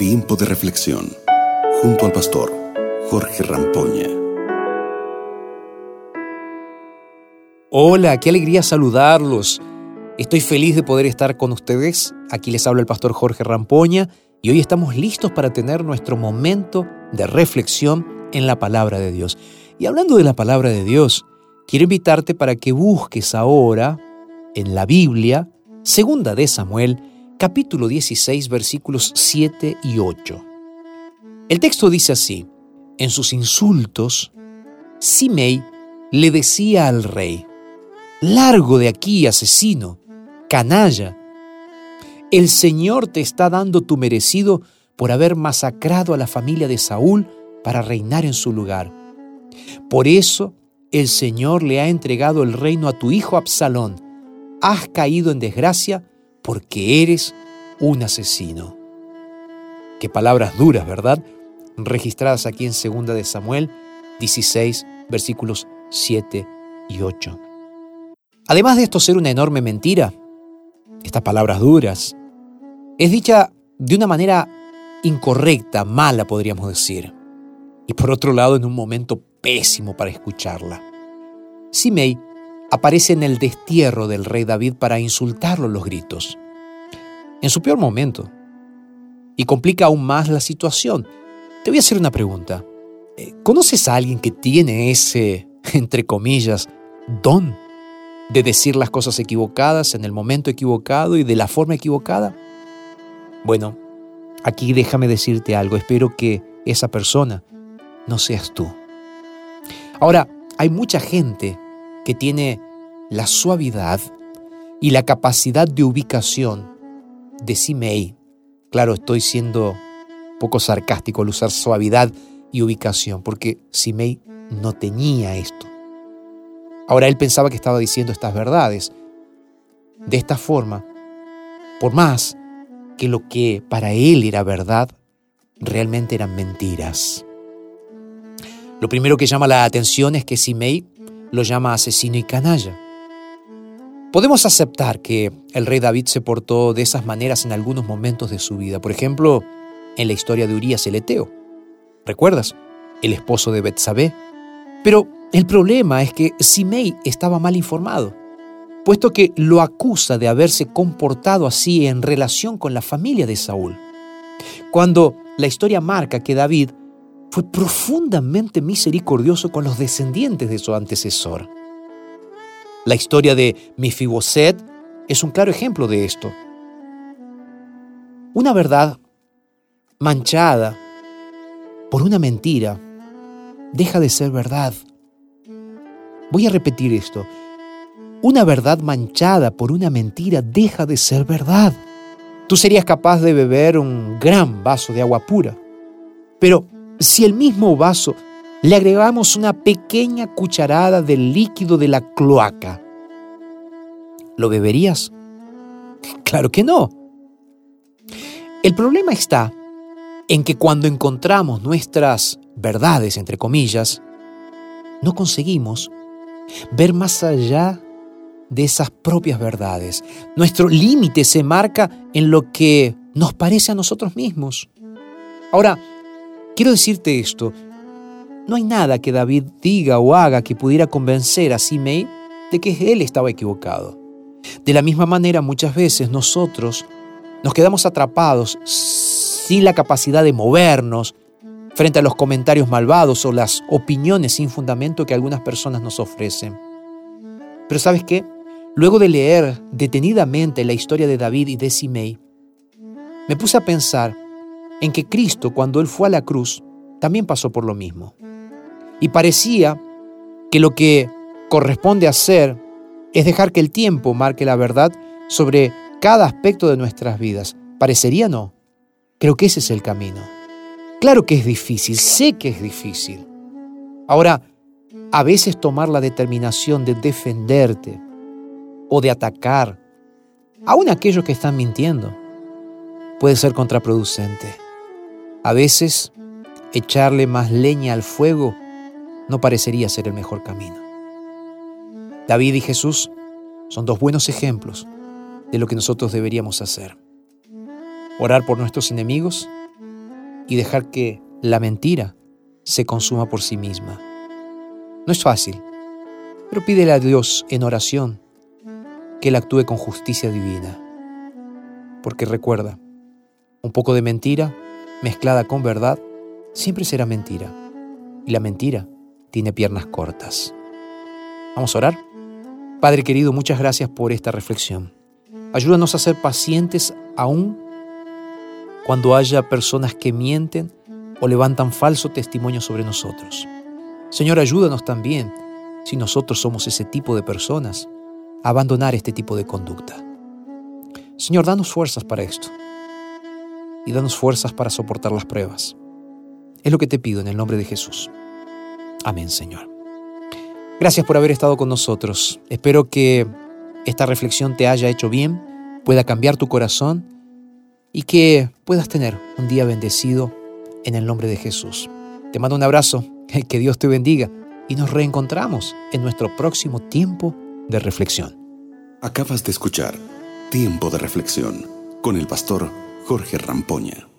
Tiempo de reflexión junto al pastor Jorge Rampoña. Hola, qué alegría saludarlos. Estoy feliz de poder estar con ustedes. Aquí les habla el pastor Jorge Rampoña y hoy estamos listos para tener nuestro momento de reflexión en la palabra de Dios. Y hablando de la palabra de Dios, quiero invitarte para que busques ahora en la Biblia, segunda de Samuel, capítulo 16, versículos 7 y 8. El texto dice así, en sus insultos, Simei le decía al rey, Largo de aquí, asesino, canalla. El Señor te está dando tu merecido por haber masacrado a la familia de Saúl para reinar en su lugar. Por eso el Señor le ha entregado el reino a tu hijo Absalón. Has caído en desgracia porque eres un asesino. Qué palabras duras, ¿verdad? Registradas aquí en 2 de Samuel 16, versículos 7 y 8. Además de esto ser una enorme mentira, estas palabras duras, es dicha de una manera incorrecta, mala podríamos decir, y por otro lado en un momento pésimo para escucharla. Simei aparece en el destierro del rey David para insultarlo los gritos, en su peor momento, y complica aún más la situación. Te voy a hacer una pregunta. Eh, ¿Conoces a alguien que tiene ese, entre comillas, don de decir las cosas equivocadas en el momento equivocado y de la forma equivocada? Bueno, aquí déjame decirte algo. Espero que esa persona no seas tú. Ahora, hay mucha gente que tiene la suavidad y la capacidad de ubicación de Simei. Claro, estoy siendo poco sarcástico al usar suavidad y ubicación, porque Simei no tenía esto. Ahora él pensaba que estaba diciendo estas verdades. De esta forma, por más que lo que para él era verdad, realmente eran mentiras. Lo primero que llama la atención es que Simei lo llama asesino y canalla. Podemos aceptar que el rey David se portó de esas maneras en algunos momentos de su vida. Por ejemplo, en la historia de Urias el Eteo. ¿Recuerdas? El esposo de Betsabé. Pero el problema es que Simei estaba mal informado, puesto que lo acusa de haberse comportado así en relación con la familia de Saúl. Cuando la historia marca que David fue profundamente misericordioso con los descendientes de su antecesor. La historia de Mefiboset es un claro ejemplo de esto. Una verdad manchada por una mentira deja de ser verdad. Voy a repetir esto. Una verdad manchada por una mentira deja de ser verdad. Tú serías capaz de beber un gran vaso de agua pura, pero si el mismo vaso le agregamos una pequeña cucharada del líquido de la cloaca, ¿lo beberías? Claro que no. El problema está en que cuando encontramos nuestras verdades, entre comillas, no conseguimos ver más allá de esas propias verdades. Nuestro límite se marca en lo que nos parece a nosotros mismos. Ahora, Quiero decirte esto, no hay nada que David diga o haga que pudiera convencer a Simei de que él estaba equivocado. De la misma manera, muchas veces nosotros nos quedamos atrapados sin la capacidad de movernos frente a los comentarios malvados o las opiniones sin fundamento que algunas personas nos ofrecen. Pero ¿sabes qué? Luego de leer detenidamente la historia de David y de Simei, me puse a pensar en que Cristo, cuando Él fue a la cruz, también pasó por lo mismo. Y parecía que lo que corresponde hacer es dejar que el tiempo marque la verdad sobre cada aspecto de nuestras vidas. ¿Parecería no? Creo que ese es el camino. Claro que es difícil, sé que es difícil. Ahora, a veces tomar la determinación de defenderte o de atacar, aún aquellos que están mintiendo, puede ser contraproducente. A veces, echarle más leña al fuego no parecería ser el mejor camino. David y Jesús son dos buenos ejemplos de lo que nosotros deberíamos hacer. Orar por nuestros enemigos y dejar que la mentira se consuma por sí misma. No es fácil, pero pídele a Dios en oración que Él actúe con justicia divina. Porque recuerda, un poco de mentira mezclada con verdad siempre será mentira. Y la mentira tiene piernas cortas. Vamos a orar. Padre querido, muchas gracias por esta reflexión. Ayúdanos a ser pacientes aún cuando haya personas que mienten o levantan falso testimonio sobre nosotros. Señor, ayúdanos también, si nosotros somos ese tipo de personas, a abandonar este tipo de conducta. Señor, danos fuerzas para esto y danos fuerzas para soportar las pruebas. Es lo que te pido en el nombre de Jesús. Amén, Señor. Gracias por haber estado con nosotros. Espero que esta reflexión te haya hecho bien, pueda cambiar tu corazón y que puedas tener un día bendecido en el nombre de Jesús. Te mando un abrazo, que Dios te bendiga y nos reencontramos en nuestro próximo tiempo de reflexión. Acabas de escuchar Tiempo de Reflexión con el pastor Jorge Rampoña.